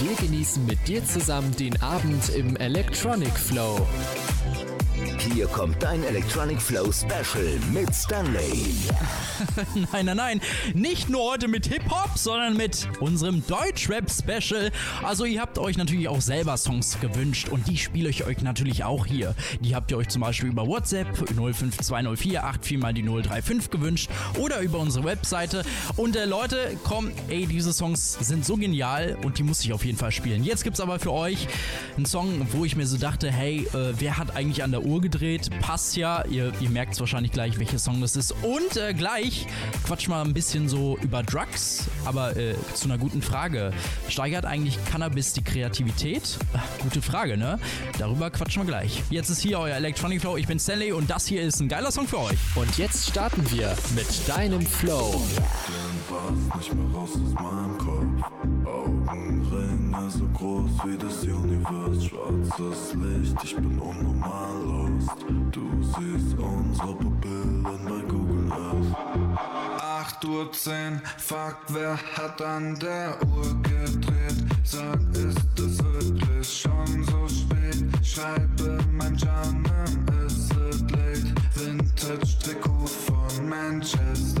Wir genießen mit dir zusammen den Abend im Electronic Flow. Hier kommt dein Electronic Flow Special mit Stanley. nein, nein, nein. Nicht nur heute mit Hip-Hop, sondern mit unserem Deutschrap-Special. Also ihr habt euch natürlich auch selber Songs gewünscht und die spiele ich euch natürlich auch hier. Die habt ihr euch zum Beispiel über WhatsApp 05204 84 mal die 035 gewünscht oder über unsere Webseite. Und äh, Leute, komm, ey, diese Songs sind so genial und die muss ich auf jeden Fall spielen. Jetzt gibt's aber für euch einen Song, wo ich mir so dachte, hey, äh, wer hat eigentlich an der Uhr gedreht. Passt ja, ihr, ihr merkt es wahrscheinlich gleich, welcher Song das ist. Und äh, gleich quatsch mal ein bisschen so über Drugs, aber äh, zu einer guten Frage. Steigert eigentlich Cannabis die Kreativität? Äh, gute Frage, ne? Darüber quatschen wir gleich. Jetzt ist hier euer Electronic Flow, ich bin Stanley und das hier ist ein geiler Song für euch. Und jetzt starten wir mit deinem Flow. nicht mehr raus aus meinem Kopf. Augenringe so groß wie das Universum, schwarzes Licht, ich bin unnormal lost. Du siehst unsere Pupillen bei Google Earth. 8 Uhr 10, fuck, wer hat an der Uhr gedreht? Sag, ist es wirklich schon so spät? Schreibe mein Jannen, ist it late? Vintage Trikot von Manchester,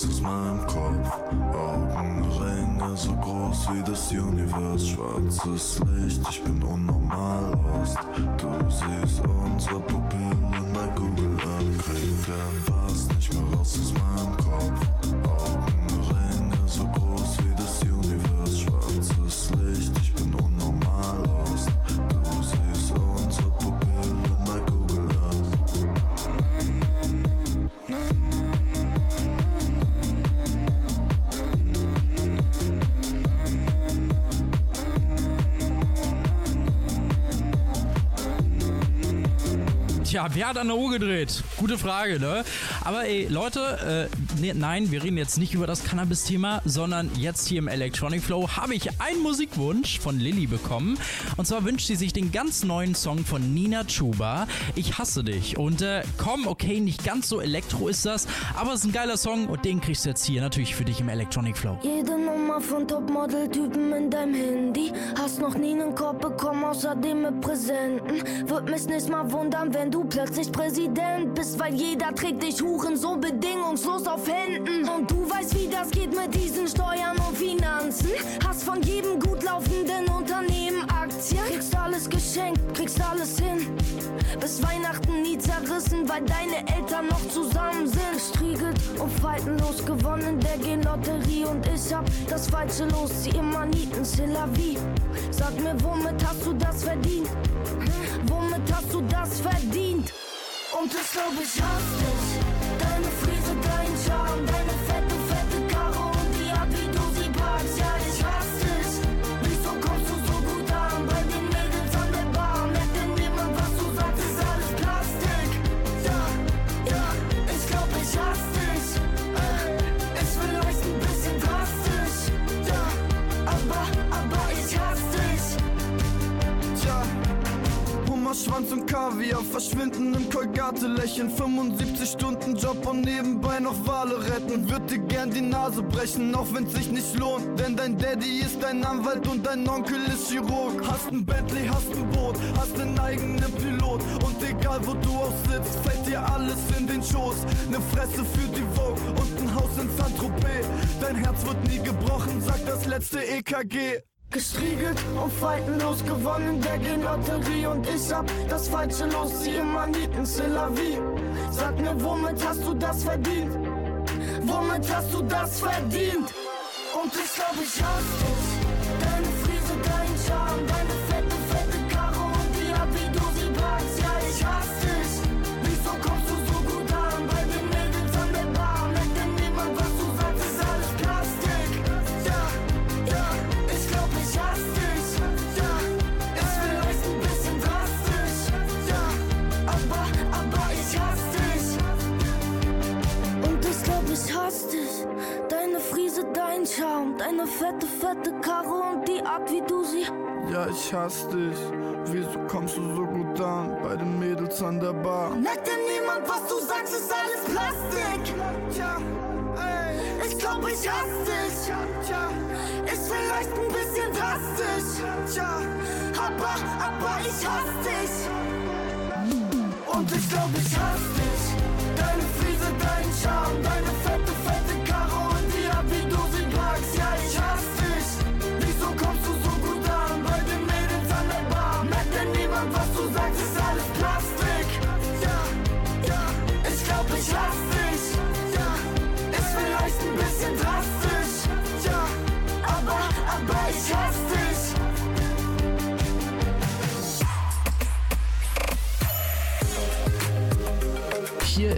raus aus meinem Kopf. Augenringe so groß wie das Universum, schwarzes Licht, ich bin unnormal Tja, wer hat an der Uhr gedreht? Gute Frage, ne? Aber ey, Leute, äh, ne, nein, wir reden jetzt nicht über das Cannabis-Thema, sondern jetzt hier im Electronic Flow habe ich einen Musikwunsch von Lilly bekommen. Und zwar wünscht sie sich den ganz neuen Song von Nina Chuba, Ich hasse dich. Und äh, komm, okay, nicht ganz so elektro ist das, aber es ist ein geiler Song und den kriegst du jetzt hier natürlich für dich im Electronic Flow. Jede Nummer von Topmodel-Typen in deinem Handy. Hast noch nie einen Korb bekommen, außerdem mit Präsenten. Würd mich nicht mal wundern, wenn du plötzlich Präsident bist, weil jeder trägt dich Huren so bedingungslos auf Händen. Und du weißt, wie das geht mit diesen Steuern und Finanzen. Hast von jedem gut laufenden Unternehmen Aktien. Kriegst alles geschenkt, kriegst alles hin. Bis Weihnachten nie zerrissen, weil deine Eltern noch zusammen sind. Gestriegelt und faltenlos gewonnen, der Gen-Lotterie. Und ich hab das falsche Los, die Immaniten, c'est la vie. Sag mir, womit hast du das verdient? Womit hast du das verdient? Und ich glaub, ich hasse dich. Deine Frise, dein Charme, deine fette, fette Schwanz und Kaviar verschwinden im Kolgate lächeln. 75 Stunden Job und nebenbei noch Wale retten. Würd dir gern die Nase brechen, auch wenn's sich nicht lohnt. Denn dein Daddy ist dein Anwalt und dein Onkel ist Chirurg. Hast ein Bentley, hast ein Boot, hast einen eigenen Pilot. Und egal wo du auch sitzt, fällt dir alles in den Schoß. Ne Fresse für die Vogue und ein Haus in Saint-Tropez. Dein Herz wird nie gebrochen, sagt das letzte EKG. Gestriegelt und faltenlos gewonnen, der Lotterie und ich hab das falsche Los, sie immer nieten, Vie. Sag mir, womit hast du das verdient? Womit hast du das verdient? Und ich glaub, ich hasse dich. Deine Friese, dein Charme, deine dein Charme, deine fette, fette Karre und die Art, wie du sie. Ja, ich hasse dich. Wieso kommst du so gut an bei den Mädels an der Bar? Merkt denn niemand, was du sagst, ist alles Plastik. Ey, Ich glaub, ich hasse dich. tja, Ist vielleicht ein bisschen drastisch. Aber, aber ich hasse dich. Und ich glaub, ich hasse dich. Deine Friese, dein Charme, deine fette, fette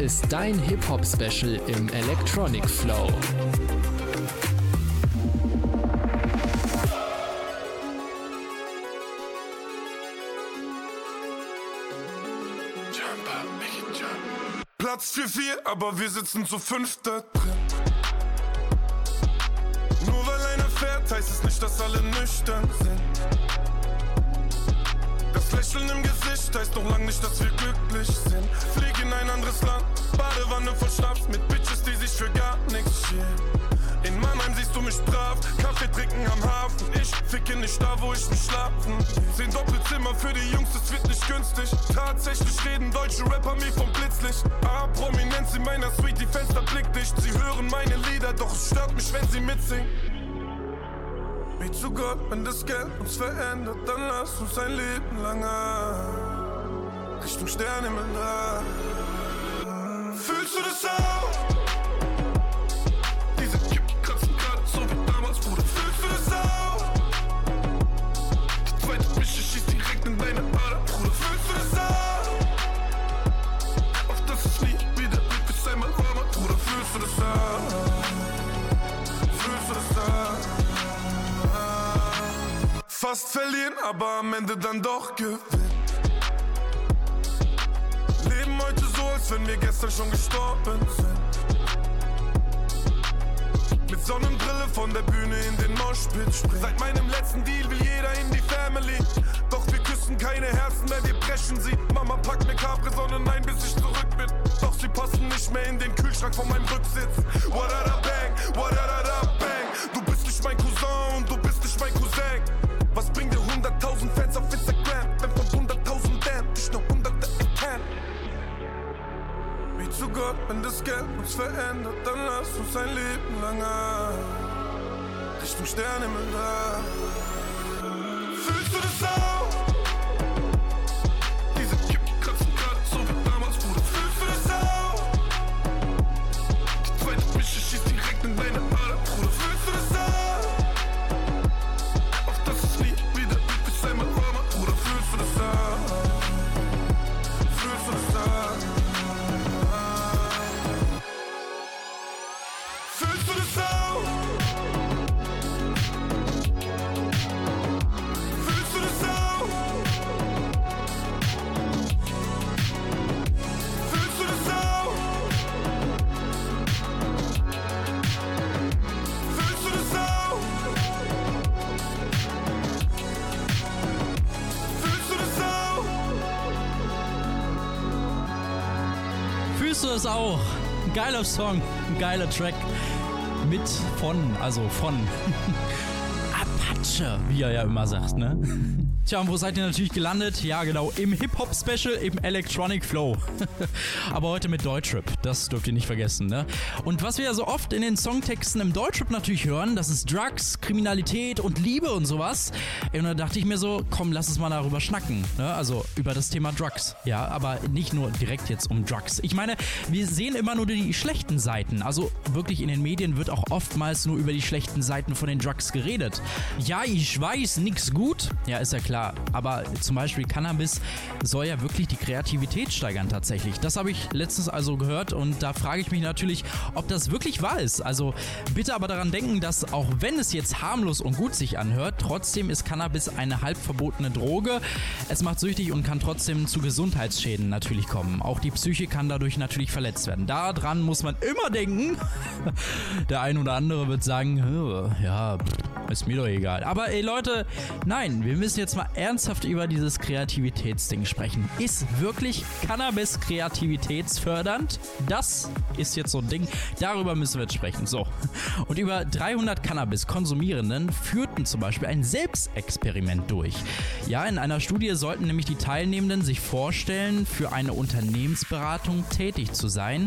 ist dein Hip-Hop-Special im Electronic Flow. Platz für vier, aber wir sitzen zu fünft da drin. Nur weil einer fährt, heißt es nicht, dass alle nüchtern sind. Lächeln im Gesicht heißt noch lang nicht, dass wir glücklich sind. Flieg in ein anderes Land, Badewanne voll Schnaps mit Bitches, die sich für gar nichts schämen. In Mannheim siehst du mich brav, Kaffee trinken am Hafen. Ich ficke nicht da, wo ich mich schlafen. Zehn Doppelzimmer für die Jungs, das wird nicht günstig. Tatsächlich reden deutsche Rapper mir vom Blitzlicht. Ah, Prominenz in meiner Suite, die Fenster blickdicht. Sie hören meine Lieder, doch es stört mich, wenn sie mitsingen. Wie zu Gott, wenn das Geld uns verändert, dann lass uns ein Leben langer Richtung Sternenhimmel da. Fühlst du das auch? Fast verlieren, aber am Ende dann doch gewinnen. Leben heute so, als wenn wir gestern schon gestorben sind. Mit Sonnenbrille von der Bühne in den Moshpit springen. Seit meinem letzten Deal will jeder in die Family. Doch wir küssen keine Herzen mehr, wir brechen sie. Mama packt mir Capri-Sonne, nein, bis ich zurück bin. Doch sie passen nicht mehr in den Kühlschrank von meinem Rücksitz. What da da bang, what da da da bang. Du bist nicht mein Cousin und du bist nicht mein Cousin. Was bringt dir 100.000 Fans auf Instagram, wenn von 100.000 Damn dich nur Hunderte erkennen? Wie zu Gott, wenn das Geld uns verändert, dann lass uns ein Leben langer Richtung Sternenhimmel da. Fühlst du das auch? Du es auch? Ein geiler Song, ein geiler Track. Mit von, also von Apache, wie er ja immer sagt, ne? Tja, und wo seid ihr natürlich gelandet? Ja, genau, im Hip-Hop-Special, im Electronic Flow. Aber heute mit Deutschrap, das dürft ihr nicht vergessen, ne? Und was wir ja so oft in den Songtexten im Deutschrap natürlich hören, das ist Drugs, Kriminalität und Liebe und sowas. Und da dachte ich mir so, komm, lass uns mal darüber schnacken, ne? Also über das Thema Drugs. Ja, aber nicht nur direkt jetzt um Drugs. Ich meine, wir sehen immer nur die schlechten Seiten. Also wirklich in den Medien wird auch oftmals nur über die schlechten Seiten von den Drugs geredet. Ja, ich weiß, nix gut. Ja, ist ja klar klar. Aber zum Beispiel Cannabis soll ja wirklich die Kreativität steigern tatsächlich. Das habe ich letztens also gehört und da frage ich mich natürlich, ob das wirklich wahr ist. Also bitte aber daran denken, dass auch wenn es jetzt harmlos und gut sich anhört, trotzdem ist Cannabis eine halb verbotene Droge. Es macht süchtig und kann trotzdem zu Gesundheitsschäden natürlich kommen. Auch die Psyche kann dadurch natürlich verletzt werden. Daran muss man immer denken. Der ein oder andere wird sagen, ja, ist mir doch egal. Aber ey Leute, nein, wir müssen jetzt mal ernsthaft über dieses Kreativitätsding sprechen. Ist wirklich Cannabis kreativitätsfördernd? Das ist jetzt so ein Ding. Darüber müssen wir jetzt sprechen. So. Und über 300 Cannabis-Konsumierenden führten zum Beispiel ein Selbstexperiment durch. Ja, in einer Studie sollten nämlich die Teilnehmenden sich vorstellen, für eine Unternehmensberatung tätig zu sein.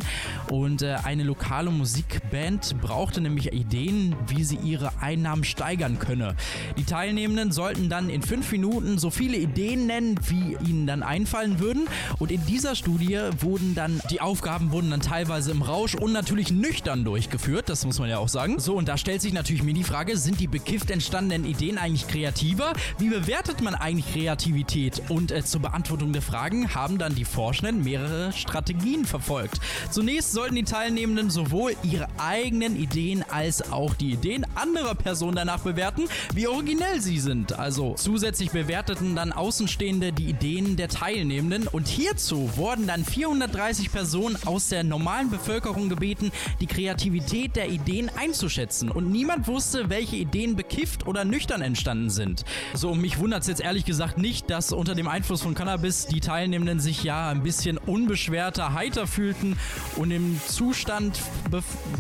Und äh, eine lokale Musikband brauchte nämlich Ideen, wie sie ihre Einnahmen steigern könne. Die Teilnehmenden sollten dann in fünf Minuten so viele Ideen nennen, wie ihnen dann einfallen würden. Und in dieser Studie wurden dann, die Aufgaben wurden dann teilweise im Rausch und natürlich nüchtern durchgeführt. Das muss man ja auch sagen. So, und da stellt sich natürlich mir die Frage, sind die bekifft entstandenen Ideen eigentlich kreativer? Wie bewertet man eigentlich Kreativität? Und äh, zur Beantwortung der Fragen haben dann die Forschenden mehrere Strategien verfolgt. Zunächst sollten die Teilnehmenden sowohl ihre eigenen Ideen als auch die Ideen anderer Personen danach bewerten, wie originell sie sind. Also zusätzlich bewerteten dann Außenstehende die Ideen der Teilnehmenden und hierzu wurden dann 430 Personen aus der normalen Bevölkerung gebeten, die Kreativität der Ideen einzuschätzen und niemand wusste, welche Ideen bekifft oder nüchtern entstanden sind. So, mich wundert es jetzt ehrlich gesagt nicht, dass unter dem Einfluss von Cannabis die Teilnehmenden sich ja ein bisschen unbeschwerter, heiter fühlten und im Zustand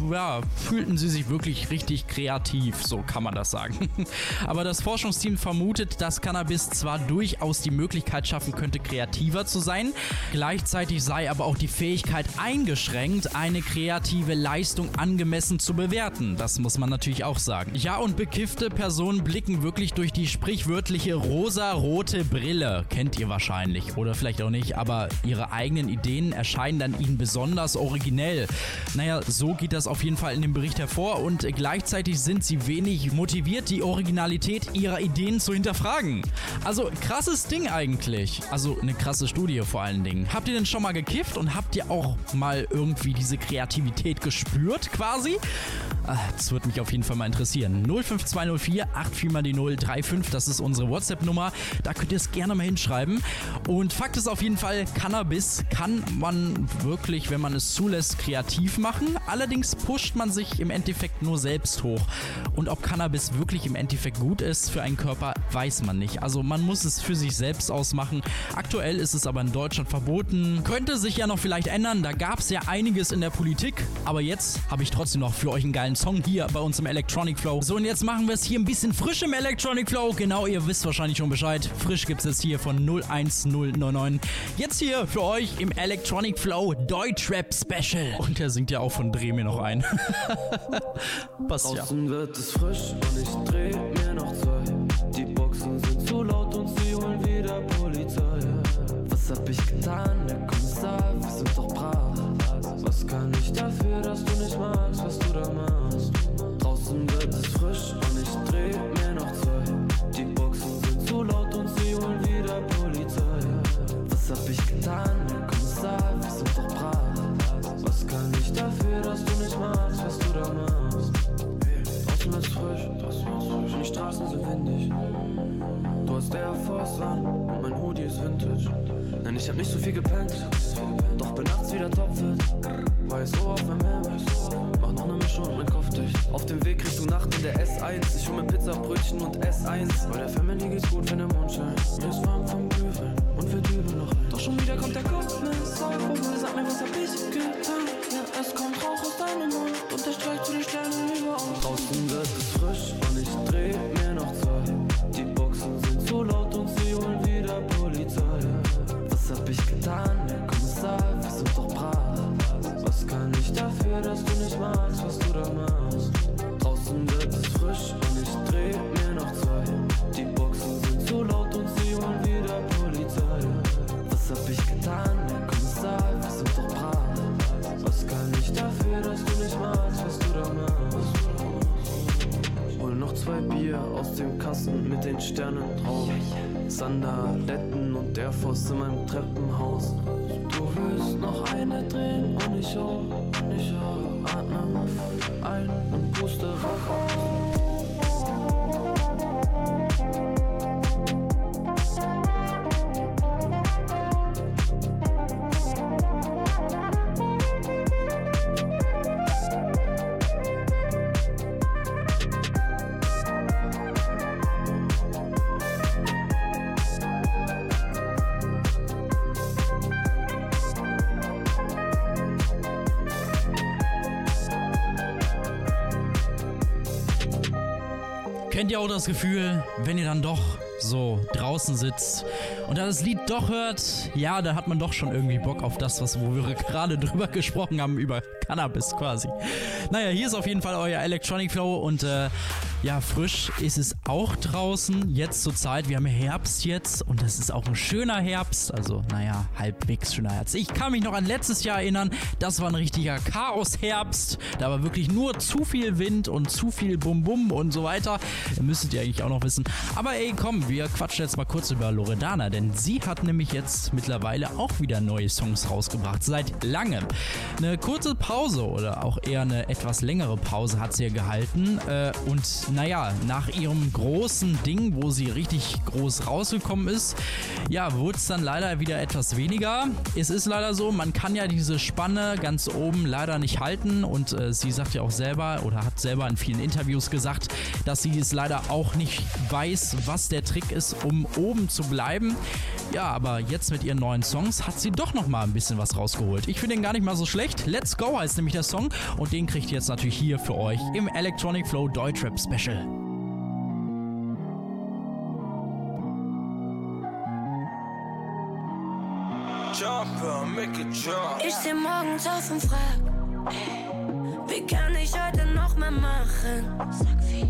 ja, fühlten sie sich wirklich richtig kreativ, so kann man das sagen. Aber das Forschungsteam vermutet, dass Cannabis zwar durchaus die Möglichkeit schaffen könnte, kreativer zu sein, gleichzeitig sei aber auch die Fähigkeit eingeschränkt, eine kreative Leistung angemessen zu bewerten. Das muss man natürlich auch sagen. Ja, und bekiffte Personen blicken wirklich durch die sprichwörtliche rosa-rote Brille. Kennt ihr wahrscheinlich oder vielleicht auch nicht, aber ihre eigenen Ideen erscheinen dann ihnen besonders originell. Naja, so geht das auf jeden Fall in dem Bericht hervor und gleichzeitig sind sie wenig motiviert, die Originalität ihrer Ideen zu hinterfragen. Also krasses Ding eigentlich. Also eine krasse Studie vor allen Dingen. Habt ihr denn schon mal gekifft und habt ihr auch mal irgendwie diese Kreativität gespürt quasi? Ah, das würde mich auf jeden Fall mal interessieren. 05204 84 mal die 035, das ist unsere WhatsApp-Nummer. Da könnt ihr es gerne mal hinschreiben. Und Fakt ist auf jeden Fall, Cannabis kann man wirklich, wenn man es zulässt, kreativ machen. Allerdings pusht man sich im Endeffekt nur selbst hoch. Und ob Cannabis wirklich im Endeffekt gut ist für einen Körper, weiß man nicht. Also man muss es für sich selbst ausmachen. Aktuell ist es aber in Deutschland verboten. Könnte sich ja noch vielleicht ändern. Da gab es ja einiges in der Politik. Aber jetzt habe ich trotzdem noch für euch einen geilen Song hier bei uns im Electronic Flow. So, und jetzt machen wir es hier ein bisschen frisch im Electronic Flow. Genau, ihr wisst wahrscheinlich schon Bescheid. Frisch gibt es hier von 01099. Jetzt hier für euch im Electronic Flow Deutschrap Special. Und der singt ja auch von Dreh mir noch ein. Passt ja. Draußen wird es frisch und ich dreh mir noch zwei. Die Boxen sind zu laut und sie holen wieder Polizei. Was hab ich getan, Straßen sind windig. Du hast Air Force an und mein Hoodie ist Vintage. Nein, ich hab nicht so viel gepennt, doch bin nachts wieder topfit. Ich so auf meinem Helm, mach mach ne Mischung und mein Kopf dicht. Auf dem Weg du Nacht in der S1. Ich hol mir Pizza, Brötchen und S1. Bei der Family geht's gut, wenn der Mond scheint. Mir ist warm vom Glühwein und wir dübeln noch ein. Doch schon wieder kommt der Kommissar vorbei, sag mir, was hab ich getan? Ja, es kommt Rauch aus deinem Mund und der streicht zu die Sterne über uns. Draußen wird es frisch und ich dreh aus dem Kasten mit den Sternen drauf. Sandaletten und der Voss in meinem Treppenhaus. Du willst noch eine drehen und ich auch, und ich auch. Atme Kennt ihr auch das Gefühl, wenn ihr dann doch so draußen sitzt und dann das Lied doch hört, ja, da hat man doch schon irgendwie Bock auf das, was wo wir gerade drüber gesprochen haben, über Cannabis quasi. Naja, hier ist auf jeden Fall euer Electronic Flow und äh, ja, frisch ist es auch draußen, jetzt zur Zeit. Wir haben Herbst jetzt und es ist auch ein schöner Herbst, also naja, halbwegs schöner Herbst. Ich kann mich noch an letztes Jahr erinnern, das war ein richtiger Chaos-Herbst. Da war wirklich nur zu viel Wind und zu viel Bum-Bum und so weiter. Müsstet ihr eigentlich auch noch wissen. Aber ey, komm, wir quatschen jetzt mal kurz über Loredana, denn sie hat nämlich jetzt mittlerweile auch wieder neue Songs rausgebracht. Seit langem. Eine kurze Pause oder auch eher eine etwas längere Pause hat sie ja gehalten. Äh, und naja, nach ihrem großen Ding, wo sie richtig groß rausgekommen ist, ja, wurde es dann leider wieder etwas weniger. Es ist leider so, man kann ja diese Spanne ganz oben leider nicht halten und äh, sie sagt ja auch selber oder hat selber in vielen Interviews gesagt, dass sie es leider auch nicht weiß, was der Trick ist, um oben zu bleiben. Ja, aber jetzt mit ihren neuen Songs hat sie doch noch mal ein bisschen was rausgeholt. Ich finde den gar nicht mal so schlecht. Let's Go heißt nämlich der Song und den kriegt ihr jetzt natürlich hier für euch im Electronic Flow Deutschrap Special. Jumper, make it jump. Ich steh morgens auf und frag, wie kann ich heute noch mehr machen? Sag wie.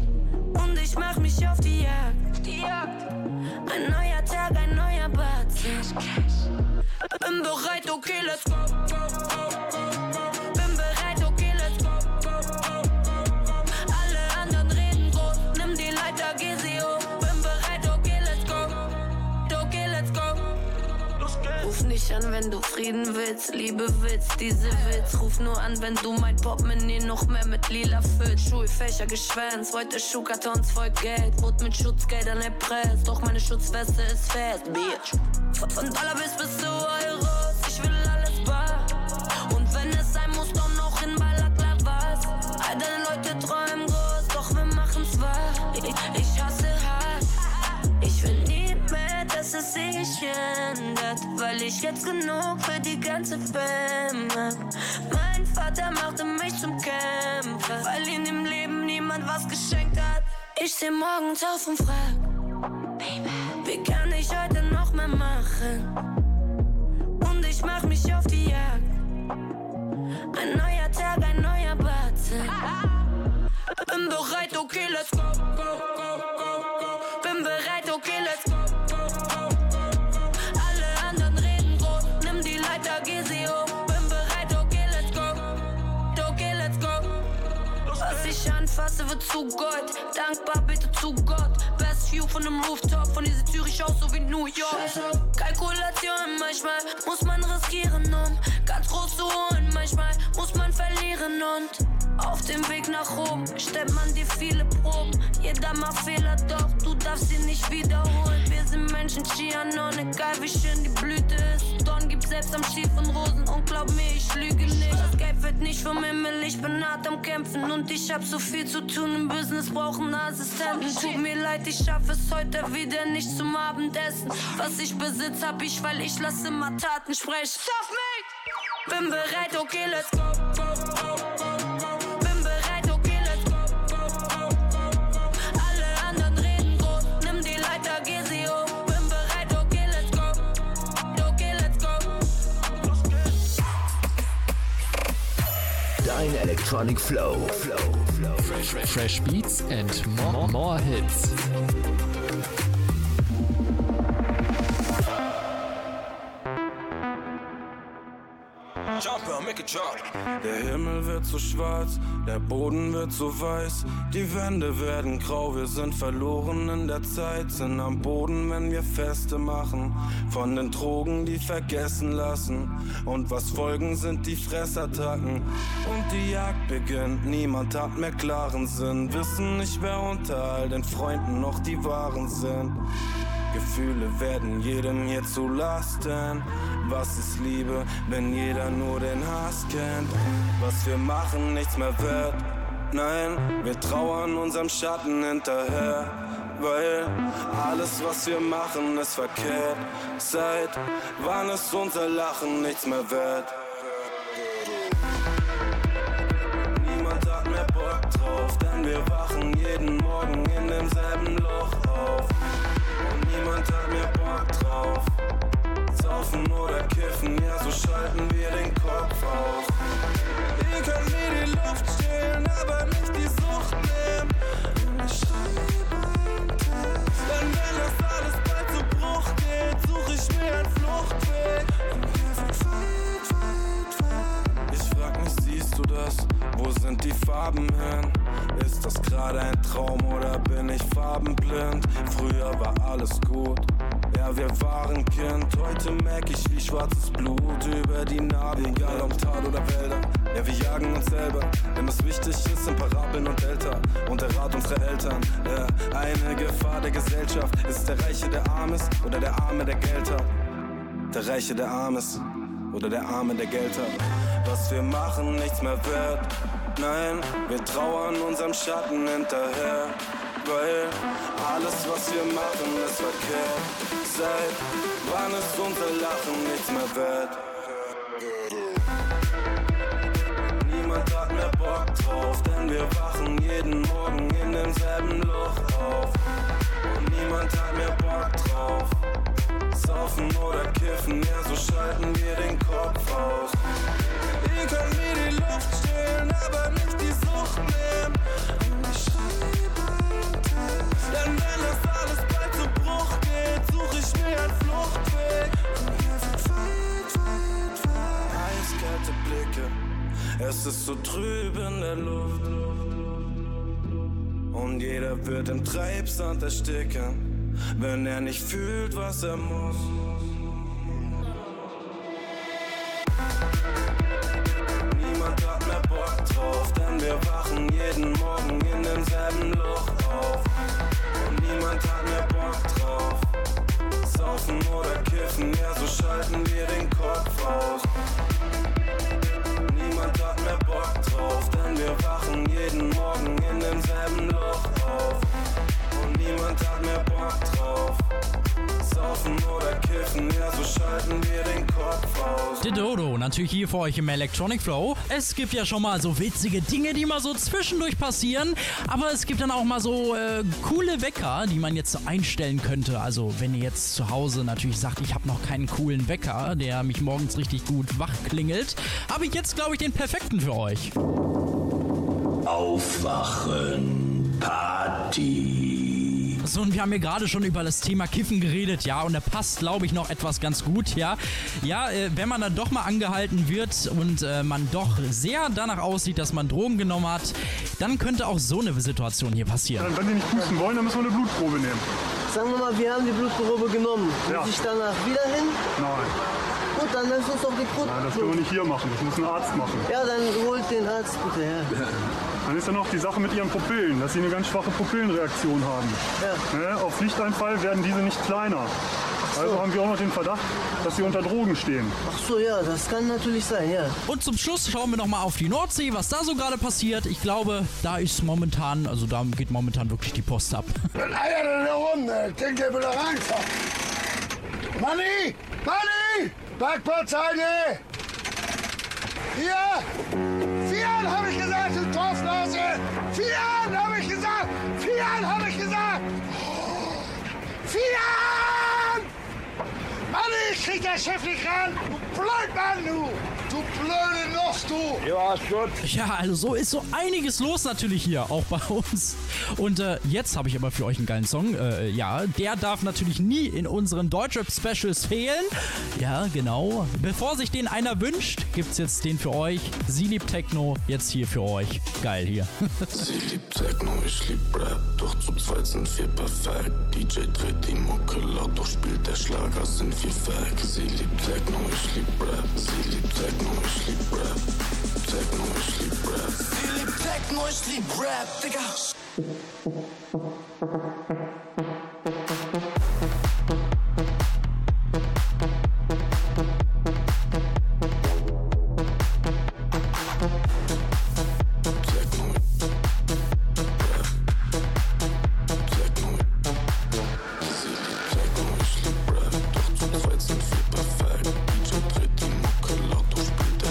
Und ich mach mich auf die Jagd. Die Jagd. Ein neuer Tag, ein neuer Batzen. Bin bereit, okay, let's go. Bin Nicht an, wenn du Frieden willst, Liebe willst, diese Witz. Ruf nur an, wenn du mein Portemonnaie noch mehr mit lila füllst. Schulfächer geschwänzt, heute Schuhkartons voll Geld. Wurde mit Schutzgeldern erpresst, doch meine Schutzweste ist fest, bitch. Von Dollar bis bis zu Euros, jetzt genug für die ganze Fam hab. Mein Vater machte mich zum Kämpfer, weil ihm im Leben niemand was geschenkt hat. Ich steh morgens auf und frag, Baby, wie kann ich heute noch mehr machen? Und ich mach mich auf die Jagd. Ein neuer Tag, ein neuer Batzen. Bin bereit, okay, let's zu Gold. Dankbar bitte zu Gott. Best View von dem Rooftop, von dieser Zürich aus, so wie New York. Kalkulation, manchmal muss man riskieren, um ganz groß zu holen. Manchmal muss man verlieren und auf dem Weg nach oben stellt man dir viele Proben. Jeder macht Fehler, doch du darfst sie nicht wiederholen. Wir sind Menschen, Chianon, egal wie schön die selbst am schiefen Rosen und glaub mir, ich lüge nicht. Das Geld wird nicht vom Himmel, ich bin hart am Kämpfen und ich hab so viel zu tun im Business, brauchen Assistenten. Tut mir leid, ich schaff es heute wieder nicht zum Abendessen. Was ich besitz, hab ich, weil ich lasse immer Taten sprechen. Bin bereit, okay, let's go. Electronic Flow. Flow. Fresh, fresh beats and more, more hits. Der Himmel wird zu schwarz, der Boden wird zu weiß, die Wände werden grau, wir sind verloren in der Zeit, sind am Boden, wenn wir Feste machen, von den Drogen, die vergessen lassen. Und was folgen, sind die Fressattacken. Und die Jagd beginnt, niemand hat mehr klaren Sinn, wissen nicht, wer unter all den Freunden noch die Wahren sind. Gefühle werden jedem hier zu Lasten. Was ist Liebe, wenn jeder nur den Hass kennt? Was wir machen, nichts mehr wert. Nein, wir trauern unserem Schatten hinterher. Weil alles, was wir machen, ist verkehrt. Seit wann ist unser Lachen nichts mehr wert? Du das? Wo sind die Farben hin? Ist das gerade ein Traum oder bin ich farbenblind? Früher war alles gut. Ja, wir waren Kind, heute merk ich wie schwarzes Blut über die Narben, egal ob Tal oder Wälder. Ja, wir jagen uns selber, denn was wichtig ist, sind Parabeln und Delta und der Rat unserer Eltern. Ja, eine Gefahr der Gesellschaft ist der Reiche, der arm ist oder der Arme, der Geld hat. Der Reiche, der arm ist oder der Arme, der Geld hat. Was wir machen, nichts mehr wert. Nein, wir trauern unserem Schatten hinterher. Weil alles, was wir machen, ist verkehrt. Seit wann ist unser Lachen nichts mehr wert? Niemand hat mehr Bock drauf, denn wir wachen jeden Morgen in demselben Loch auf. Und niemand hat mehr Bock drauf. Saufen oder kiffen, ja, so schalten wir den Kopf aus. Ihr könnt mir die Luft stehlen, aber nicht die Sucht nehmen. Und ich. Denn wenn das alles bald zu Bruch geht, such ich mir einen Fluchtweg. Und wir sind weit, weit weg. Eiskalte Blicke, es ist so trüb in der Luft. Und jeder wird im Treibsand ersticken, wenn er nicht fühlt, was er muss. Niemand hat mehr Bock drauf, denn wir wachen jeden Morgen in demselben Loch auf. Und niemand hat mehr Bock drauf. Saufen oder kiffen, ja, so schalten wir den Kopf aus. Niemand hat mehr Bock drauf, denn wir wachen jeden Morgen in demselben Loch auf. Niemand hat mehr Bock drauf. Saufen oder kiffen, ja, so schalten wir den Kopf aus. Der Dodo, natürlich hier für euch im Electronic Flow. Es gibt ja schon mal so witzige Dinge, die mal so zwischendurch passieren, aber es gibt dann auch mal so äh, coole Wecker, die man jetzt so einstellen könnte. Also wenn ihr jetzt zu Hause natürlich sagt, ich habe noch keinen coolen Wecker, der mich morgens richtig gut wach klingelt, habe ich jetzt, glaube ich, den perfekten für euch. Aufwachen. Party. So, und wir haben ja gerade schon über das Thema Kiffen geredet, ja, und da passt, glaube ich, noch etwas ganz gut, ja. Ja, äh, wenn man dann doch mal angehalten wird und äh, man doch sehr danach aussieht, dass man Drogen genommen hat, dann könnte auch so eine Situation hier passieren. Wenn die nicht pusten wollen, dann müssen wir eine Blutprobe nehmen. Sagen wir mal, wir haben die Blutprobe genommen. Ja. Muss ich danach wieder hin? Nein, Gut, dann lass uns doch die Blutprobe. nein, das können wir nicht hier machen. Das muss ein Arzt machen. Ja, dann holt den Arzt bitte her. Dann ist ja noch die Sache mit ihren Pupillen, dass sie eine ganz schwache Pupillenreaktion haben. Ja. Ne? Auf Lichteinfall werden diese nicht kleiner. Also haben wir auch noch den Verdacht, dass sie unter Drogen stehen. Ach so, ja, das kann natürlich sein, ja. Und zum Schluss schauen wir nochmal auf die Nordsee, was da so gerade passiert. Ich glaube, da ist momentan, also da geht momentan wirklich die Post ab. Dann eiert in der Runde. Den gehen wir da rein. Manni! Manni! Backbordseite! Hier! Vieren habe ich gesagt, du Torfnase! Vieren habe ich gesagt! Vieren habe ich gesagt! Vieren! Manni, ich krieg der Chef nicht ran! Du Blödmann, du! Du blöde Nuss, du! Ja, ist gut. Ja, also so ist so einiges los natürlich hier, auch bei uns. Und äh, jetzt habe ich aber für euch einen geilen Song. Äh, ja, der darf natürlich nie in unseren Deutschrap-Specials fehlen. Ja, genau. Bevor sich den einer wünscht, gibt's jetzt den für euch. Sie liebt Techno, jetzt hier für euch. Geil hier. Sie liebt Techno, ich lieb Rap, doch zu zweit sind wir perfekt. DJ dreht die Mucke laut, doch spielt der Schlager, sind wir weg. Sie liebt Techno, ich lieb Rap, sie liebt Techno, ich lieb Rap. Techno, ich lieb Rap. Sie liebt Techno, ich lieb Rap, Digga.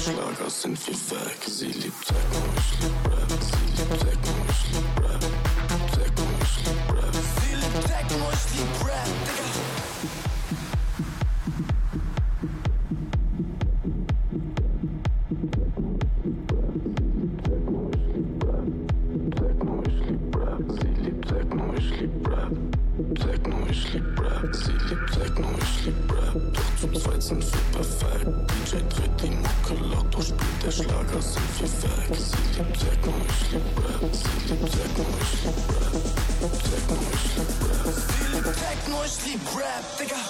Schlager sind wir weg. Sie liebt Techno, ich lieb Rap. Sie liebt Techno, ich lieb Rap. Techno, ich lieb Rap. Sie liebt Techno, ich lieb Rap, Digga. Schlager, sind wir weg. Sie liebt Techno, ich lieb Rap. Sie liebt Techno, ich lieb Rap. Techno, ich lieb Rap. Sie liebt Techno, ich lieb Rap, Digga.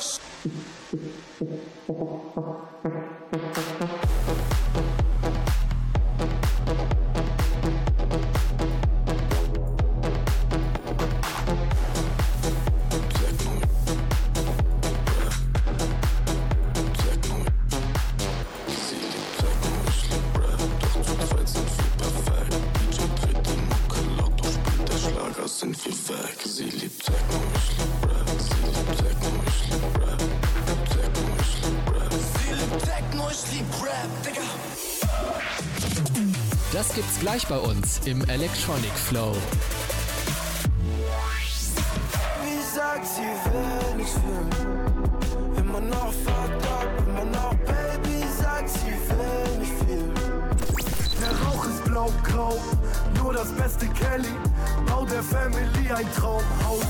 Gleich bei uns im Electronic Flow. Wie sagt sie, will nicht fühlen? Immer noch fucked up, immer noch Baby, sagt sie, will nicht viel. Der Rauch ist blau-grau, nur das beste Kelly. Bau der Family ein Traumhaus.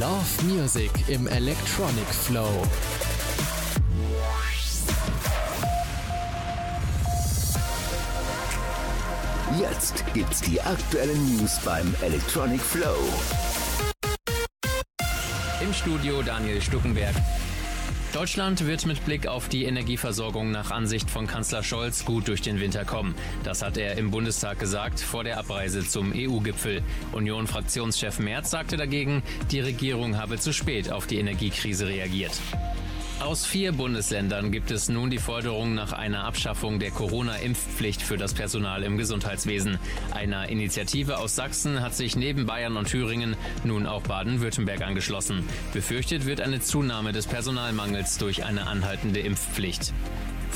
Love Music im Electronic Flow. Jetzt gibt's die aktuellen News beim Electronic Flow. Im Studio Daniel Stuckenberg. Deutschland wird mit Blick auf die Energieversorgung nach Ansicht von Kanzler Scholz gut durch den Winter kommen. Das hat er im Bundestag gesagt vor der Abreise zum EU-Gipfel. Union-Fraktionschef Merz sagte dagegen, die Regierung habe zu spät auf die Energiekrise reagiert. Aus vier Bundesländern gibt es nun die Forderung nach einer Abschaffung der Corona-Impfpflicht für das Personal im Gesundheitswesen. Einer Initiative aus Sachsen hat sich neben Bayern und Thüringen nun auch Baden-Württemberg angeschlossen. Befürchtet wird eine Zunahme des Personalmangels durch eine anhaltende Impfpflicht.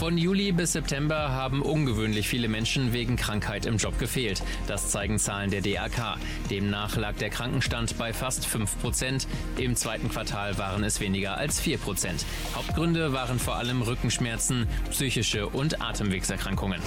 Von Juli bis September haben ungewöhnlich viele Menschen wegen Krankheit im Job gefehlt. Das zeigen Zahlen der DAK. Demnach lag der Krankenstand bei fast 5 Prozent. Im zweiten Quartal waren es weniger als 4 Prozent. Hauptgründe waren vor allem Rückenschmerzen, psychische und Atemwegserkrankungen.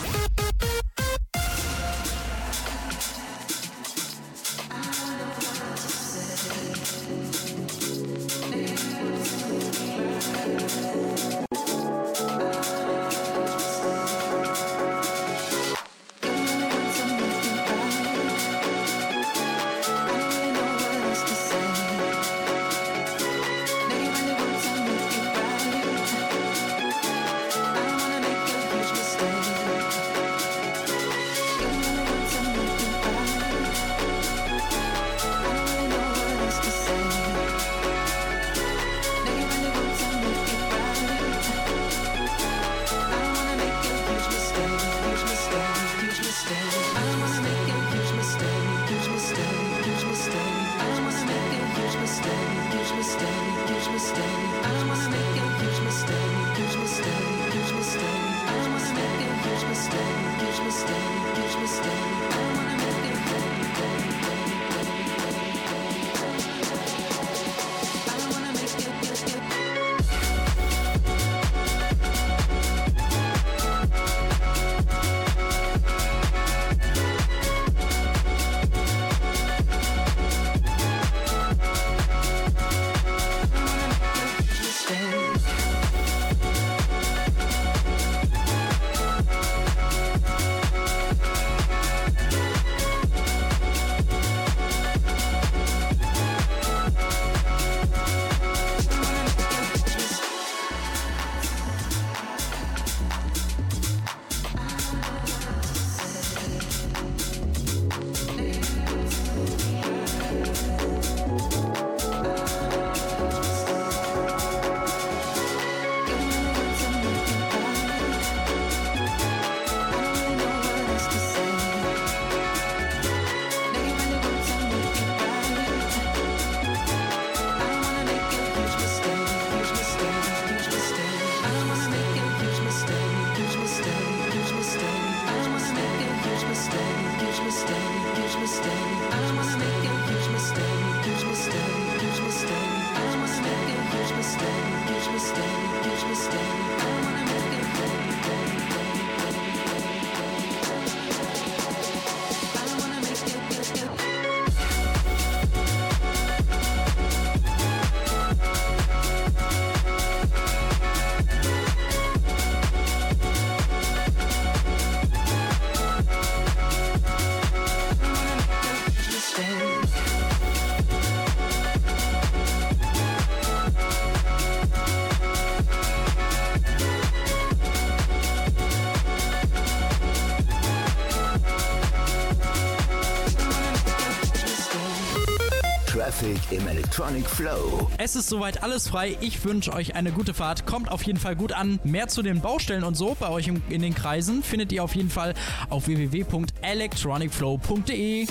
Electronic Flow. Es ist soweit alles frei. Ich wünsche euch eine gute Fahrt. Kommt auf jeden Fall gut an. Mehr zu den Baustellen und so bei euch in den Kreisen findet ihr auf jeden Fall auf www.electronicflow.de.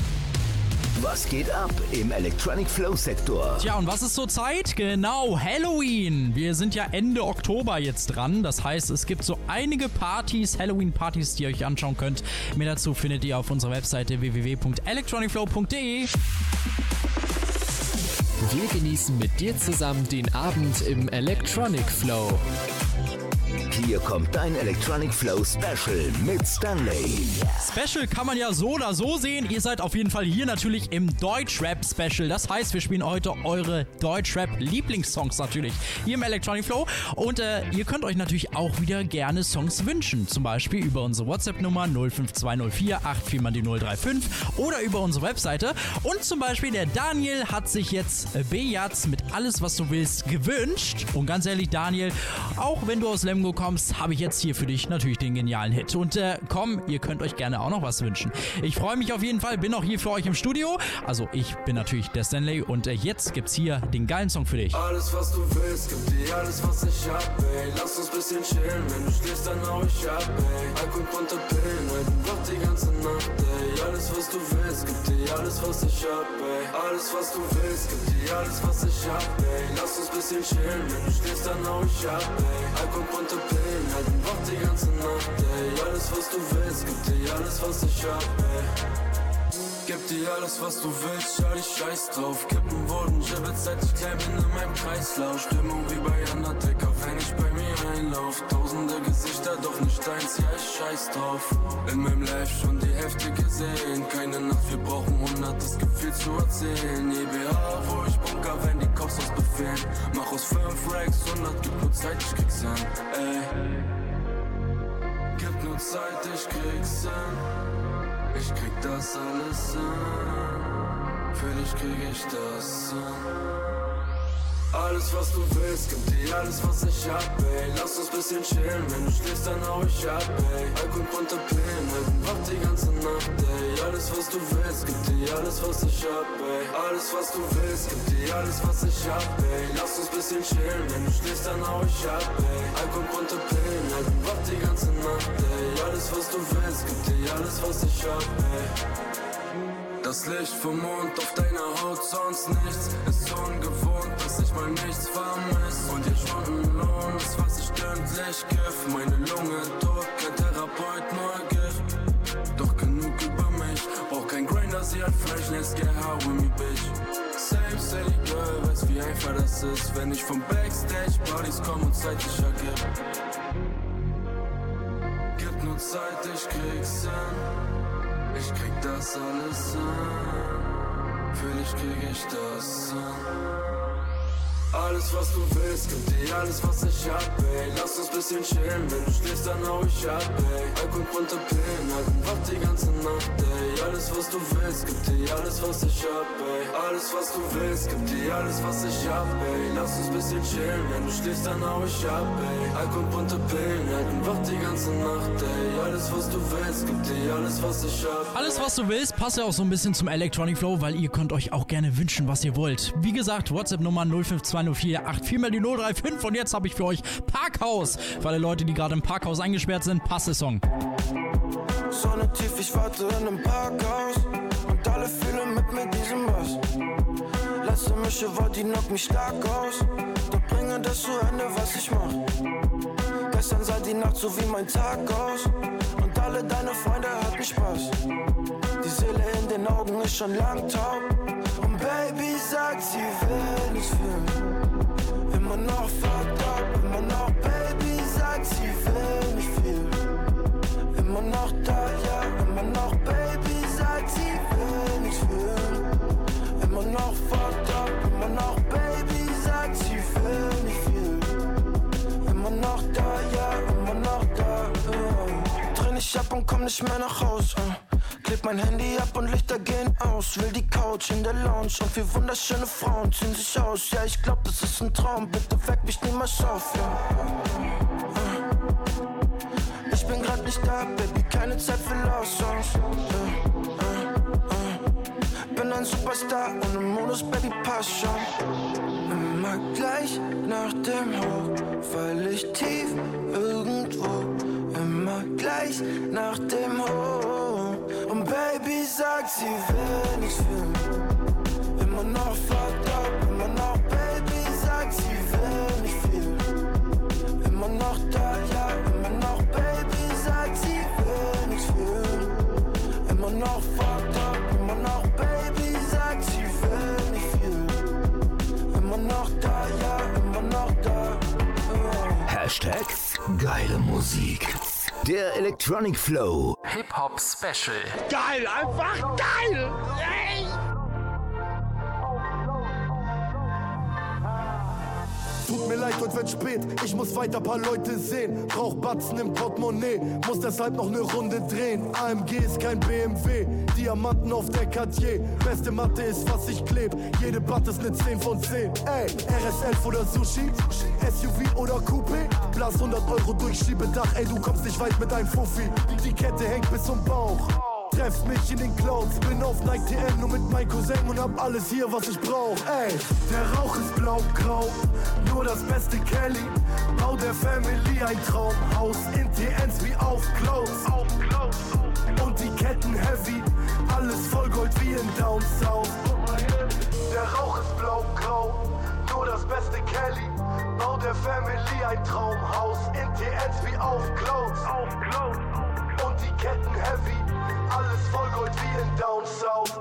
Was geht ab im Electronic Flow Sektor? Tja, und was ist zur Zeit? Genau, Halloween. Wir sind ja Ende Oktober jetzt dran. Das heißt, es gibt so einige Partys, Halloween-Partys, die ihr euch anschauen könnt. Mehr dazu findet ihr auf unserer Webseite www.electronicflow.de. Wir genießen mit dir zusammen den Abend im Electronic Flow. Hier kommt dein Electronic Flow Special mit Stanley. Special kann man ja so oder so sehen. Ihr seid auf jeden Fall hier natürlich im Deutschrap Special. Das heißt, wir spielen heute eure Deutschrap Lieblingssongs natürlich hier im Electronic Flow. Und äh, ihr könnt euch natürlich auch wieder gerne Songs wünschen. Zum Beispiel über unsere WhatsApp-Nummer 05204 84 035 oder über unsere Webseite. Und zum Beispiel der Daniel hat sich jetzt äh, Bejaz mit Alles, was du willst gewünscht. Und ganz ehrlich, Daniel, auch wenn du aus Lemgo kommst, habe ich jetzt hier für dich natürlich den genialen Hit. Und äh, komm, ihr könnt euch gerne auch noch was wünschen. Ich freue mich auf jeden Fall, bin auch hier für euch im Studio. Also ich bin natürlich der Stanley und äh, jetzt gibt's hier den geilen Song für dich. Alles was du willst, gib dir alles was ich hab, ey. Lass uns bisschen chillen, wenn du schläfst, dann hau ich ab, ey. Alkohol, bunte Pillen, halten wach die ganze Nacht, ey. Alles was du willst, gib dir alles was ich hab, ey. Alles was du willst, gib dir alles was ich hab, ey. Lass uns bisschen chillen, wenn du schläfst, dann hau ich ab, ey. Alkohol, bunte Pillen, halten wach die ganze Nacht, ey. Alles was du willst, gib dir alles was ich hab, ey. Gib dir alles, was du willst, schau dich scheiß drauf. Kippen wurden Gibbets, seit ich klein bin in meinem Kreislauf. Stimmung wie bei Undertaker, wenn ich bei mir einlauf. Tausende Gesichter, doch nicht deins, ja ich scheiß drauf. In meinem Life schon die Hälfte gesehen. Keine Nacht, wir brauchen 100, das Gefühl zu erzählen. EBA, wo ich bunker, wenn die Cops was befehlen. Mach aus 5 Racks 100, gib nur Zeit, ich krieg's hin, ey. Gib nur Zeit, ich krieg's hin. Ich krieg das alles hin. Für dich krieg ich das hin. Alles was du willst, gib dir alles was ich hab, ey. Lass uns bisschen chillen, wenn du schläfst, dann hau ich ab, ey. Alkohol, bunte halten wach die ganze Nacht, ey. Alles was du willst, gib dir alles was ich hab, ey. Alles was du willst, gib dir alles was ich hab, ey. Lass uns bisschen chillen, wenn du schläfst, dann hau ich ab, ey. Alkohol, bunte halten wach die ganze Nacht, ey. Alles was du willst, gib dir alles was ich hab, ey. Das Licht vom Mond auf deiner Haut, sonst nichts. Ist ungewohnt, dass ich mal nichts vermisse. ich Gift, meine Lunge tot, kein Therapeut, nur Gift. Doch genug über mich, brauch kein Grinder, sie hat Fleisch, let's get high with me, bitch. Same city girl, weiß wie einfach das ist, wenn ich vom Backstage Partys komm und Zeit ich ergib. Gib nur Zeit, ich krieg's hin. Ich krieg das alles hin. Für dich krieg ich das hin. Alles was du willst, gib dir alles was ich hab, ey. Lass uns bisschen chillen, wenn du schläfst, dann hau ich ab, ey. Alkohol, bunte Pillen, halten wach die ganze Nacht, ey. Alles was du willst, gib dir alles was ich hab, ey. Alles was du willst, gib dir alles was ich hab, ey. Lass uns bisschen chillen, wenn du schläfst, dann hau ich ab, ey. Alkohol, bunte Pillen, halten wach die ganze Nacht, ey. Alles was du willst, gib dir alles was ich hab. Alles was du willst, passt ja auch so ein bisschen zum Electronic Flow, weil ihr könnt euch auch gerne wünschen, was ihr wollt. Wie gesagt, WhatsApp-Nummer 052 204 mal die 035 und jetzt habe ich für euch Parkhaus. Für alle Leute, die gerade im Parkhaus eingesperrt sind, passe Song. Sonne tief, ich warte in einem Parkhaus und alle fühlen mit mir diesen Bass. Letzte Mische war, die knockt mich stark aus. Doch bringe das zu Ende, was ich mach. Gestern sah die Nacht so wie mein Tag aus. Und alle deine Freunde hatten Spaß. Die Seele in den Augen ist schon lang taub. Und Baby sagt, sie will nichts fühlen. Immer noch fucked up, immer noch Baby sagt, sie will nicht viel. Immer noch da, ja, immer noch Baby sagt, sie will nichts fühlen. Immer noch fucked up, immer noch Baby sagt, sie will nicht viel. Immer noch da, ja, immer noch da. Uh. Dreh ich ab und komm nicht mehr nach Haus. Uh. Kleb mein Handy ab und Lichter gehen aus. Will die Couch in der Lounge und vier wunderschöne Frauen ziehen sich aus. Ja, ich glaub, das ist ein Traum. Bitte weck mich niemals auf, ja. Uh. Ich bin grad nicht da, Baby, keine Zeit für Love Songs. Uh, uh. Bin ein Superstar und im Modus, Baby, passt schon. Immer gleich nach dem Hoch, weil ich tief irgendwo. Immer gleich nach dem Hoch. Und Baby sagt, sie will nichts fühlen. Immer noch fucked up, immer noch Baby sagt, sie will nicht viel. Immer noch da, ja, immer noch Baby sagt, sie will nichts fühlen. Immer noch fucked up, immer noch Baby sagt, sie will nicht viel. Immer noch da, ja, immer noch da. Hashtag geile Musik. Der Electronic Flow. Hip-Hop Special. Geil, einfach geil! Heute wird spät. Ich muss weiter paar Leute sehen. Brauch Batzen im Portemonnaie. Muss deshalb noch ne Runde drehen. AMG ist kein BMW. Diamanten auf der Cartier. Beste Matte ist, was ich kleb. Jede Batte ist ne 10 von 10. Ey, RS11 oder Sushi? SUV oder Coupé? Blas 100 Euro durch Schiebedach. Ey, du kommst nicht weit mit deinem Fuffi. Die Kette hängt bis zum Bauch. Treff mich in den Clouds, bin auf Nike TM nur mit meinem Cousin und hab alles hier, was ich brauch. Ey, der Rauch ist blau-grau, nur das beste Kelly. Bau der Family ein Traumhaus, in TNs wie auf Clouds. Und die Ketten heavy, alles voll Gold wie in Down South. Der Rauch ist blau-grau, nur das beste Kelly. Bau der Family ein Traumhaus, in TNs wie auf Clouds. Und die Ketten heavy, alles voll Gold wie in Down South.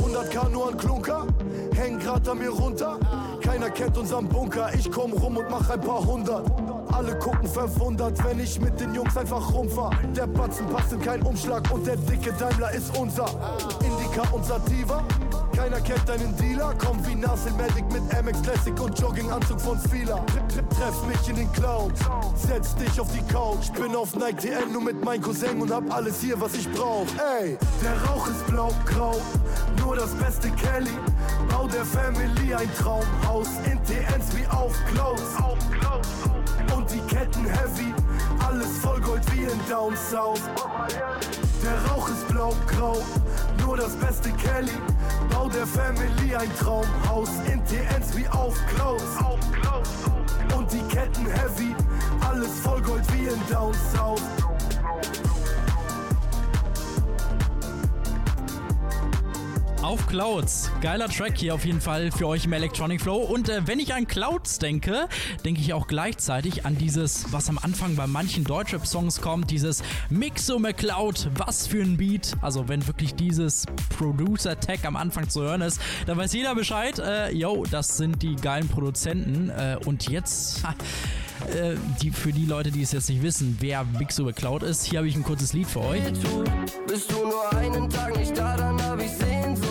100k nur an Klunker, hängen grad an mir runter. Keiner kennt unseren Bunker, ich komm rum und mach ein paar hundert. Alle gucken verwundert, wenn ich mit den Jungs einfach rumfahr. Der Batzen passt in keinen Umschlag und der dicke Daimler ist unser. Indica und Sativa, keiner kennt deinen Dealer. Komm wie Nassil Medic mit MX Classic und Jogginganzug von Fila. Treff mich in den Clouds, setz dich auf die Couch. Bin auf Nike TN nur mit meinem Cousin und hab alles hier, was ich brauch. Ey, der Rauch ist blau-grau, nur das beste Kelly. Bau der Family ein Traumhaus, in TNs wie auf Clouds. Und die Ketten heavy, alles voll Gold wie in Down South. Der Rauch ist blau-grau, nur das beste Kelly. Bau der Family ein Traumhaus, in TNs wie auf Clouds. Und die Ketten heavy, alles voll Gold wie in Down South. Auf Clouds. Geiler Track hier auf jeden Fall für euch im Electronic Flow. Und äh, wenn ich an Clouds denke, denke ich auch gleichzeitig an dieses, was am Anfang bei manchen Deutschrap-Songs kommt, dieses Mixo McCloud. Was für ein Beat. Also wenn wirklich dieses Producer-Tag am Anfang zu hören ist, dann weiß jeder Bescheid. Äh, yo, das sind die geilen Produzenten. Äh, und jetzt... Äh, die, für die Leute, die es jetzt nicht wissen, wer Mixo McCloud ist, hier habe ich ein kurzes Lied für euch. Bist du nur einen Tag nicht da, dann hab ich Sehnsucht.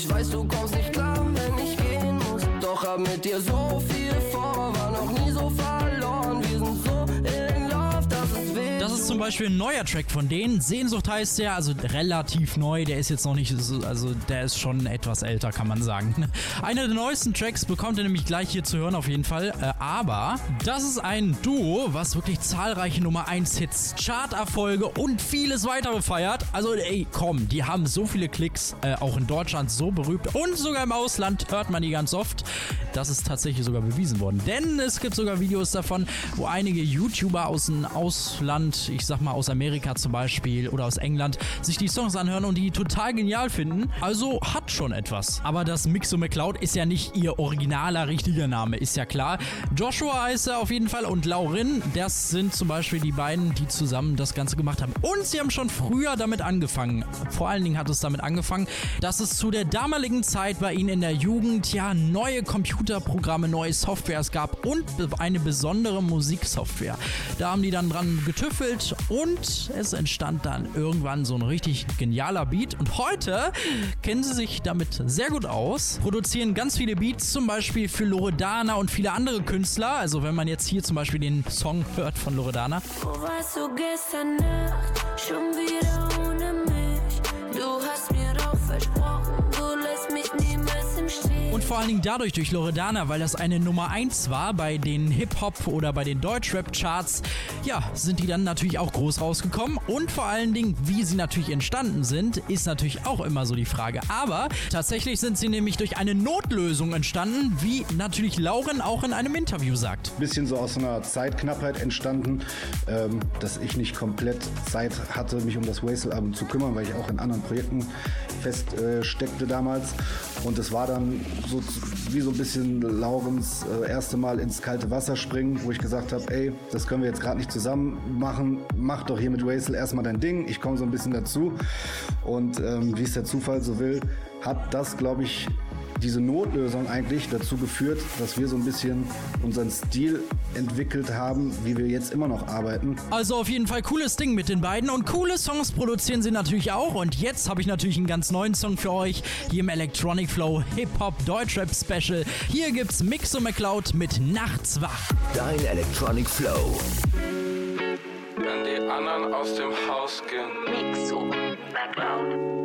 Ich weiß, du kommst nicht klar, wenn ich gehen muss. Doch hab mit dir so viel vor, war noch nie so verloren. Zum Beispiel ein neuer Track von denen. Sehnsucht heißt der, also relativ neu. Der ist jetzt noch nicht, so, also der ist schon etwas älter, kann man sagen. Einer der neuesten Tracks bekommt ihr nämlich gleich hier zu hören, auf jeden Fall. Äh, aber das ist ein Duo, was wirklich zahlreiche Nummer 1 Hits, Charterfolge und vieles weitere feiert. Also, ey, komm, die haben so viele Klicks, äh, auch in Deutschland so berühmt und sogar im Ausland hört man die ganz oft. Das ist tatsächlich sogar bewiesen worden. Denn es gibt sogar Videos davon, wo einige YouTuber aus dem Ausland, ich sag mal aus Amerika zum Beispiel oder aus England, sich die Songs anhören und die total genial finden. Also hat schon etwas. Aber das Mixo McCloud ist ja nicht ihr originaler richtiger Name, ist ja klar. Joshua heißt er auf jeden Fall und Laurin, das sind zum Beispiel die beiden, die zusammen das Ganze gemacht haben. Und sie haben schon früher damit angefangen. Vor allen Dingen hat es damit angefangen, dass es zu der damaligen Zeit bei ihnen in der Jugend ja neue Computerprogramme, neue Softwares gab und eine besondere Musiksoftware. Da haben die dann dran getüffelt und es entstand dann irgendwann so ein richtig genialer Beat. Und heute kennen sie sich damit sehr gut aus, produzieren ganz viele Beats, zum Beispiel für Loredana und viele andere Künstler. Also wenn man jetzt hier zum Beispiel den Song hört von Loredana. Wo warst du gestern Nacht? Schon wieder ohne mich. Du hast mir Und vor allen Dingen dadurch durch Loredana, weil das eine Nummer 1 war bei den Hip-Hop oder bei den Deutschrap-Charts, ja, sind die dann natürlich auch groß rausgekommen. Und vor allen Dingen, wie sie natürlich entstanden sind, ist natürlich auch immer so die Frage. Aber tatsächlich sind sie nämlich durch eine Notlösung entstanden, wie natürlich Lauren auch in einem Interview sagt. Bisschen so aus einer Zeitknappheit entstanden, ähm, dass ich nicht komplett Zeit hatte, mich um das Wastel-Album zu kümmern, weil ich auch in anderen Projekten fest äh, damals. Und es war dann so wie so ein bisschen Laurens äh, erste Mal ins kalte Wasser springen, wo ich gesagt habe, ey, das können wir jetzt gerade nicht zusammen machen. Mach doch hier mit Wastel erstmal dein Ding. Ich komme so ein bisschen dazu. Und ähm, wie es der Zufall so will, hat das, glaube ich, diese Notlösung eigentlich dazu geführt, dass wir so ein bisschen unseren Stil entwickelt haben, wie wir jetzt immer noch arbeiten. Also auf jeden Fall cooles Ding mit den beiden und coole Songs produzieren sie natürlich auch. Und jetzt habe ich natürlich einen ganz neuen Song für euch hier im Electronic Flow Hip Hop Deutschrap Special. Hier gibt's Mixo McCloud mit Nachts wach. Dein Electronic Flow. Wenn die anderen aus dem Haus gehen. Mixo McCloud.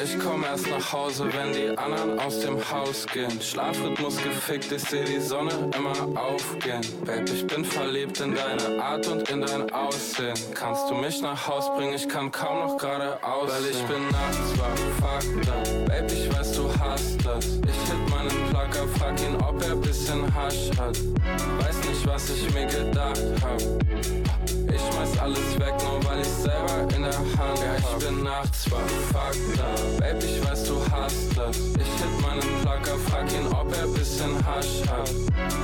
Ich komm erst nach Hause, wenn die anderen aus dem Haus gehen. Schlafrhythmus gefickt, ich seh die Sonne immer aufgehen. Babe, ich bin verliebt in deine Art und in dein Aussehen. Kannst du mich nach Haus bringen? Ich kann kaum noch gerade aus. Weil ich bin nachts wach, fuck that. Babe, ich weiß, du hast das. Ich hit meinen Plugger, frag ihn, ob er bisschen Hasch hat. Weiß nicht, was ich mir gedacht hab. Ich schmeiß alles weg, nur weil ich selber in der Hand Ja, ich bin nachts wach, fuck that. Babe, ich weiß, du hast das. Ich hit meinen Plugger, frag ihn, ob er bisschen Hasch hat.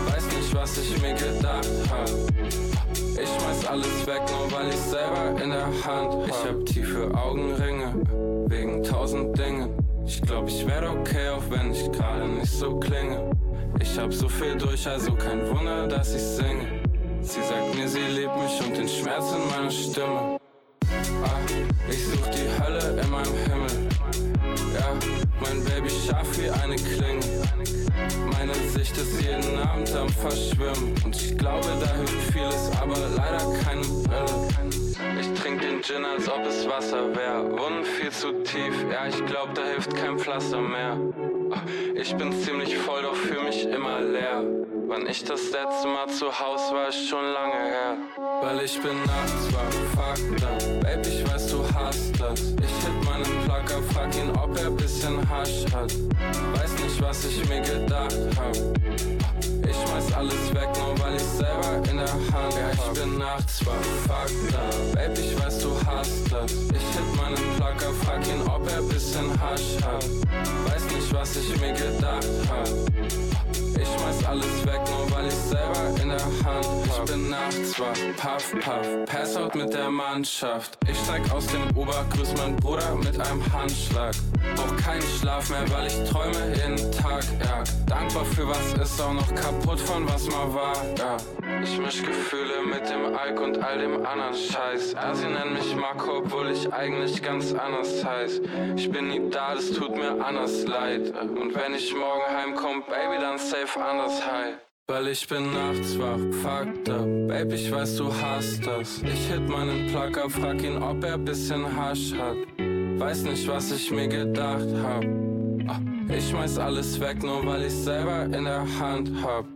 Weiß nicht, was ich mir gedacht hab. Ich schmeiß alles weg, nur weil ich selber in der Hand Ich hab tiefe Augenringe, wegen tausend Dingen. Ich glaub, ich wär okay, auch wenn ich gerade nicht so klinge. Ich hab so viel durch, also kein Wunder, dass ich singe. Sie sagt mir, sie liebt mich und den Schmerz in meiner Stimme. Ah, ich such die Hölle in meinem Himmel. Ja, mein Baby scharf wie eine Klinge. Meine Sicht ist jeden Abend am Verschwimmen. Und ich glaube, da hilft vieles, aber leider keine Brille. Ich trink den Gin, als ob es Wasser wär. Wunden viel zu tief, ja, ich glaub, da hilft kein Pflaster mehr. Ich bin ziemlich voll, doch fühl mich immer leer. Wann ich das letzte Mal zu Haus war, ist schon lange her. Weil ich bin nachts wach, fuck that. Babe, ich weiß, du hast das. Ich hit meinen Placker, frag ihn, ob er bisschen Hasch hat. Weiß nicht, was ich mir gedacht hab. Ich schmeiß alles weg, nur weil ich selber in der Hand Ja, ich bin nachts wach, fuck da. Babe, ich weiß, du hast das. Ich hit meinen Placker, frag ihn, ob er bisschen Hasch hat. Weiß nicht, was ich mir gedacht hab. Schmeiß alles weg, nur weil ich selber in der Hand hab. Ich bin nachts wach, puff, puff, pass out mit der Mannschaft. Ich steig aus dem Ober, grüß mein Bruder mit einem Handschlag. Brauch keinen Schlaf mehr, weil ich träume jeden Tag, ja. Dankbar für was ist auch noch kaputt von was mal war, ja. Ich misch Gefühle mit dem Alk und all dem anderen Scheiß. Ja, sie nennen mich Marco, obwohl ich eigentlich ganz anders heiß. Ich bin nie da, das tut mir anders leid. Und wenn ich morgen heimkomm, Baby, dann safe anders high. Weil ich bin nachts wach, fucked up. Baby, ich weiß, du hast das. Ich hit meinen Placker, frag ihn, ob er bisschen Hasch hat. Weiß nicht, was ich mir gedacht hab. Ah, Ich schmeiß alles weg, nur weil ich selber in der Hand hab.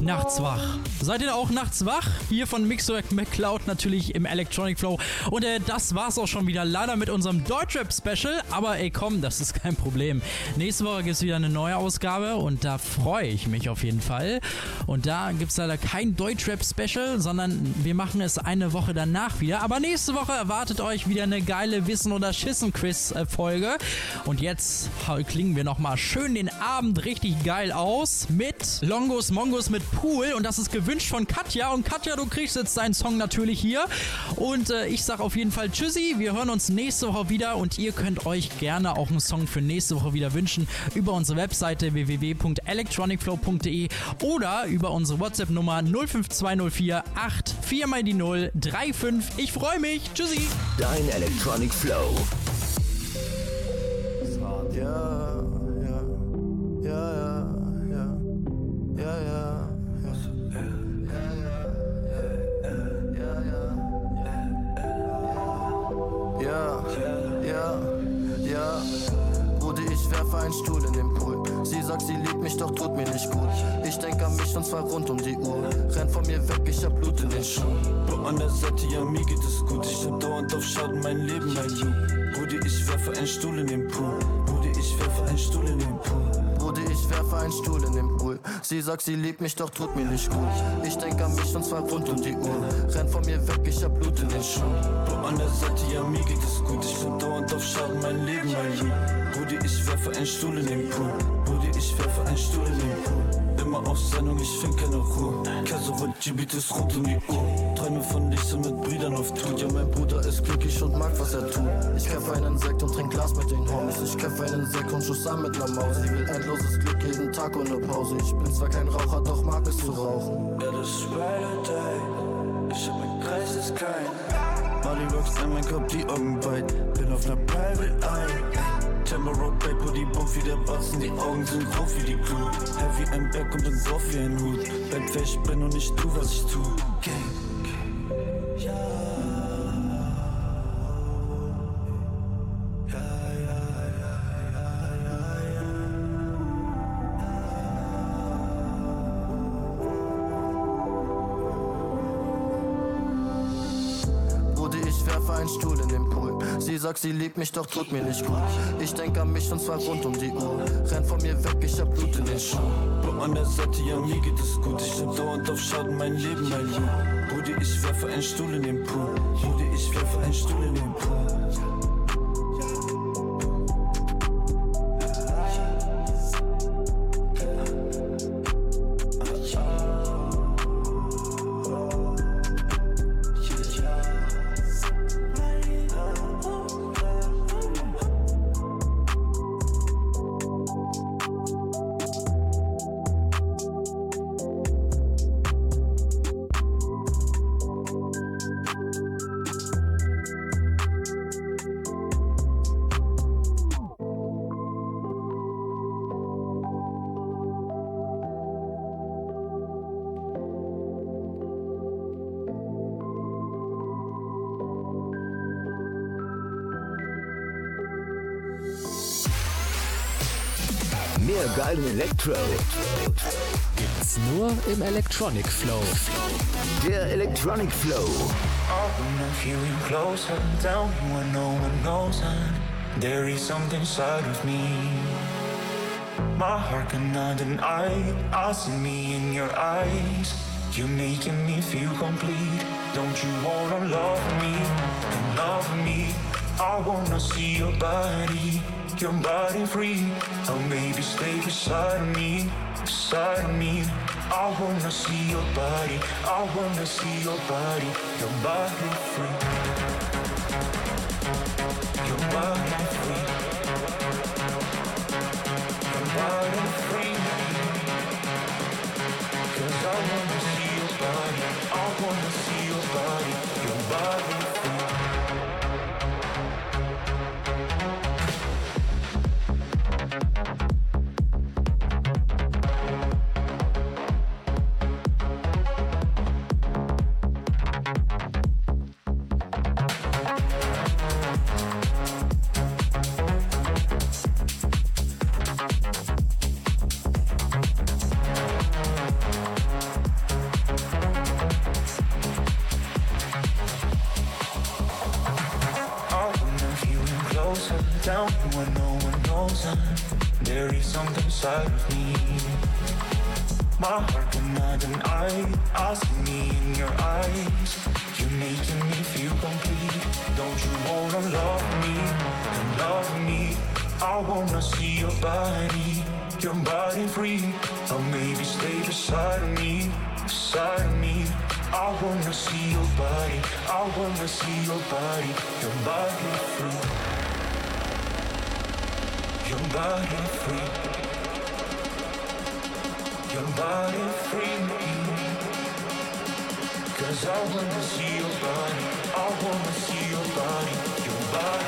Nachts wach. Seid ihr auch nachts wach? Hier von Mixer McCloud natürlich im Electronic Flow. Und äh, das war's auch schon wieder leider mit unserem Deutschrap-Special. Aber ey, komm, das ist kein Problem. Nächste Woche gibt's wieder eine neue Ausgabe und da freue ich mich auf jeden Fall. Und da gibt's leider kein Deutschrap-Special, sondern wir machen es eine Woche danach wieder. Aber nächste Woche erwartet euch wieder eine geile Wissen- oder Schissen-Quiz-Folge. Und jetzt klingen wir nochmal schön den Abend richtig geil aus mit Longos Mongos mit Pool. Und das ist gewünscht von Katja. Und Katja, du kriegst jetzt deinen Song natürlich hier. Und äh, ich sag auf jeden Fall Tschüssi. Wir hören uns nächste Woche wieder. Und ihr könnt euch gerne auch einen Song für nächste Woche wieder wünschen über unsere Webseite www.electronicflow.de oder über unsere WhatsApp-Nummer 05204 84 mal die 0 35. Ich freue mich. Tschüssi. Dein Electronic Flow. Ja, ja, ja, ja, ja, ja, ja. Ja, ja, ja. Bruder, ich werfe einen Stuhl in den Pool. Sie sagt, sie liebt mich, doch tut mir nicht gut. Ich denk an mich und zwar rund um die Uhr. Renn von mir weg, ich hab Blut in den Schuhen. Bro, an der Seite, ja, mir geht es gut. Ich hab dauernd auf Schaden, mein Leben, mein Loop. Bruder, ich werfe einen Stuhl in den Pool. Bruder, ich werfe einen Stuhl in den Pool. Bruder, ich werfe einen Stuhl in den Pool. Sie sagt, sie liebt mich, doch tut mir nicht gut. Ich denk an mich und zwar rund um die Uhr. Renn von mir weg, ich hab Blut in den Schuhen. Bro, an der Seite, ja, mir geht es gut. Ich bin dauernd auf Schaden, mein Leben, mein Loop. Bruder, ich werfe einen Stuhl in den Pool. Bruder, ich werfe einen Stuhl in den Pool. Immer auf Sendung, ich find keine Ruhe. Kaso wird Gibitis rund um die Uhr. Träume von Lichter mit Brüdern auf Tour. Ja, mein Bruder ist glücklich und mag, was er tut. Ich kämpfe einen Sekt und trink Glas mit den Homies. Ich kämpfe einen Sekt und schuss an mit ner Maus. Sie will endloses Glück jeden Tag ohne Pause. Ich bin zwar kein Raucher, doch mag es zu rauchen. Ist Day. Ich hab mein Kreis ist. Molly rocks an mein Kopf, die Augen weit. Bin auf ner Private Eye. Timber Rock, Paper, die Bump wie der Batzen. Die Augen sind rot wie die Glut. Heavy ein Berg und bin drauf wie ein Hut. Bleib wer ich bin und ich tu, was ich tu. Gang. Sagt, sie liebt mich, doch tut mir nicht gut. Ich denk an mich und zwar rund um die Uhr. Renn von mir weg, ich hab Blut in den Schuhen. Bro, an der Seite, ja, mir geht es gut. Ich hab dauernd auf Schaden, mein Leben, mein Loop. Bruder, ich werfe einen Stuhl in den Pool. Bruder, ich werfe einen Stuhl in den Pool. Geilen Elektro. Gibt's nur im Electronic Flow. Der Electronic Flow. I wanna feel closer, down where no one knows and there is something inside of me. My heart cannot deny, I see me in your eyes. You're making me feel complete. Don't you wanna love me love me? I wanna see your body, your body free. Or maybe stay beside me, beside me. I wanna see your body, I wanna see your body, your body free. Inside of me. My heart cannot deny, I see me in your eyes. You're making me feel complete. Don't you wanna love me and love me? I wanna see your body, your body free, or maybe stay beside of me, beside of me. I wanna see your body, I wanna see your body, your body free, your body free, body free. Cause I wanna see your body, I wanna see your body, your body